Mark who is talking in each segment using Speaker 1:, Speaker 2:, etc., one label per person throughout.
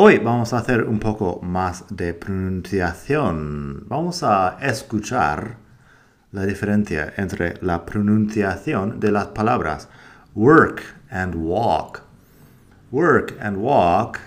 Speaker 1: Hoy vamos a hacer un poco más de pronunciación. Vamos a escuchar la diferencia entre la pronunciación de las palabras work and walk. Work and walk,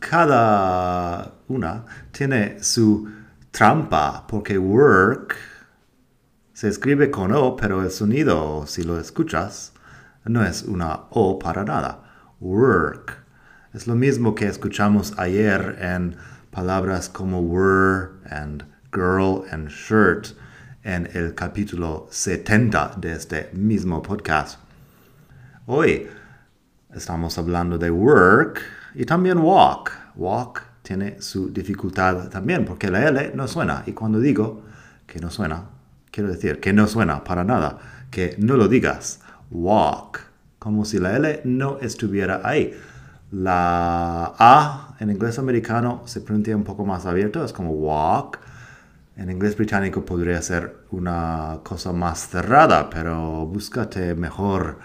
Speaker 1: cada una tiene su trampa porque work se escribe con O, pero el sonido, si lo escuchas, no es una O para nada. Work. Es lo mismo que escuchamos ayer en palabras como were and girl and shirt en el capítulo 70 de este mismo podcast. Hoy estamos hablando de work y también walk. Walk tiene su dificultad también porque la L no suena. Y cuando digo que no suena, quiero decir que no suena para nada, que no lo digas. Walk, como si la L no estuviera ahí. La A en inglés americano se pronuncia un poco más abierto, es como walk. En inglés británico podría ser una cosa más cerrada, pero búscate mejor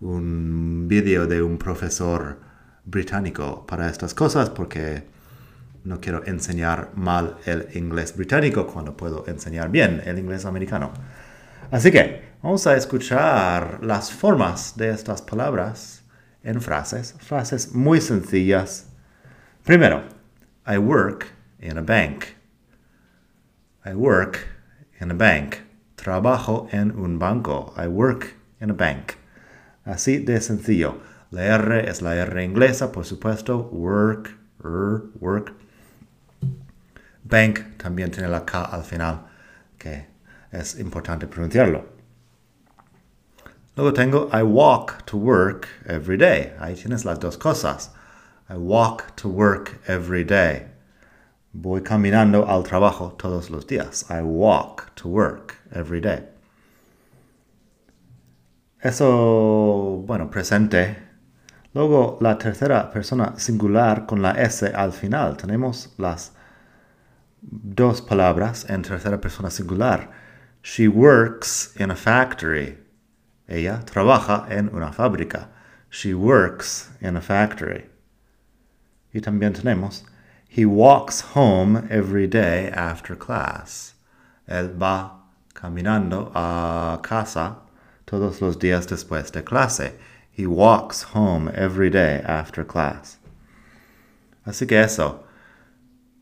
Speaker 1: un vídeo de un profesor británico para estas cosas porque no quiero enseñar mal el inglés británico cuando puedo enseñar bien el inglés americano. Así que vamos a escuchar las formas de estas palabras en frases, frases muy sencillas. Primero, I work in a bank. I work in a bank. Trabajo en un banco. I work in a bank. Así de sencillo. La R es la R inglesa, por supuesto. Work, er, work. Bank también tiene la K al final, que es importante pronunciarlo. Luego tengo I walk to work every day. Ahí tienes las dos cosas. I walk to work every day. Voy caminando al trabajo todos los días. I walk to work every day. Eso, bueno, presente. Luego la tercera persona singular con la S al final. Tenemos las dos palabras en tercera persona singular. She works in a factory. Ella trabaja en una fábrica. She works in a factory. Y también tenemos, he walks home every day after class. Él va caminando a casa todos los días después de clase. He walks home every day after class. Así que eso.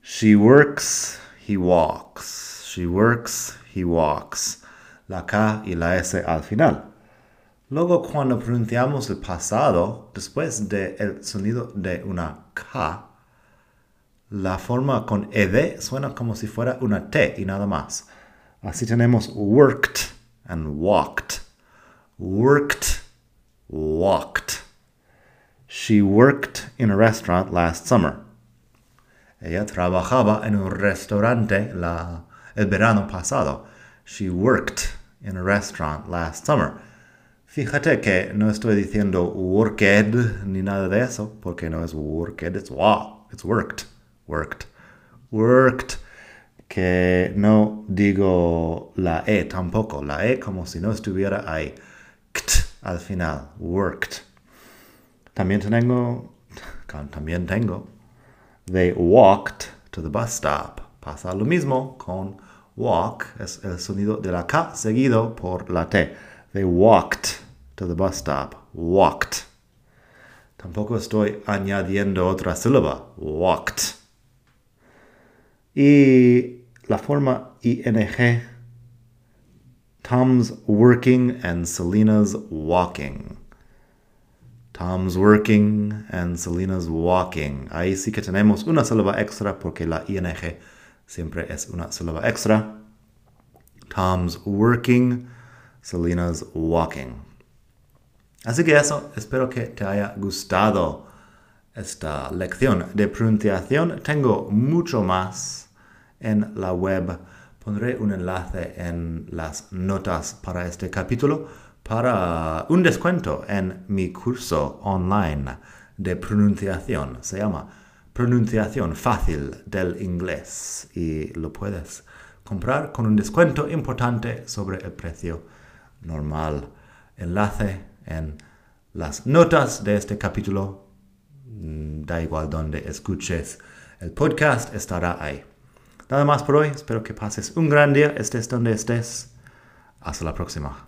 Speaker 1: She works, he walks. She works, he walks. La K y la S al final. Luego, cuando pronunciamos el pasado, después del sonido de una K, la forma con ed suena como si fuera una T y nada más. Así tenemos worked and walked. Worked, walked. She worked in a restaurant last summer. Ella trabajaba en un restaurante el verano pasado. She worked in a restaurant last summer. Fíjate que no estoy diciendo worked ni nada de eso, porque no es worked, it's wow, it's worked, worked, worked. Que no digo la E tampoco, la E como si no estuviera ahí. Kt al final, worked. También tengo, también tengo, they walked to the bus stop. Pasa lo mismo con walk, es el sonido de la K seguido por la T. They walked to the bus stop. Walked. Tampoco estoy añadiendo otra sílaba. Walked. Y la forma ing. Tom's working and Selena's walking. Tom's working and Selena's walking. Ahí sí que tenemos una sílaba extra porque la ing siempre es una sílaba extra. Tom's working, Selena's walking. Así que eso, espero que te haya gustado esta lección de pronunciación. Tengo mucho más en la web. Pondré un enlace en las notas para este capítulo para un descuento en mi curso online de pronunciación. Se llama Pronunciación Fácil del Inglés y lo puedes comprar con un descuento importante sobre el precio normal. Enlace en las notas de este capítulo. Mm, da igual donde escuches el podcast, estará ahí. Nada más por hoy. Espero que pases un gran día, estés donde estés. Hasta la próxima.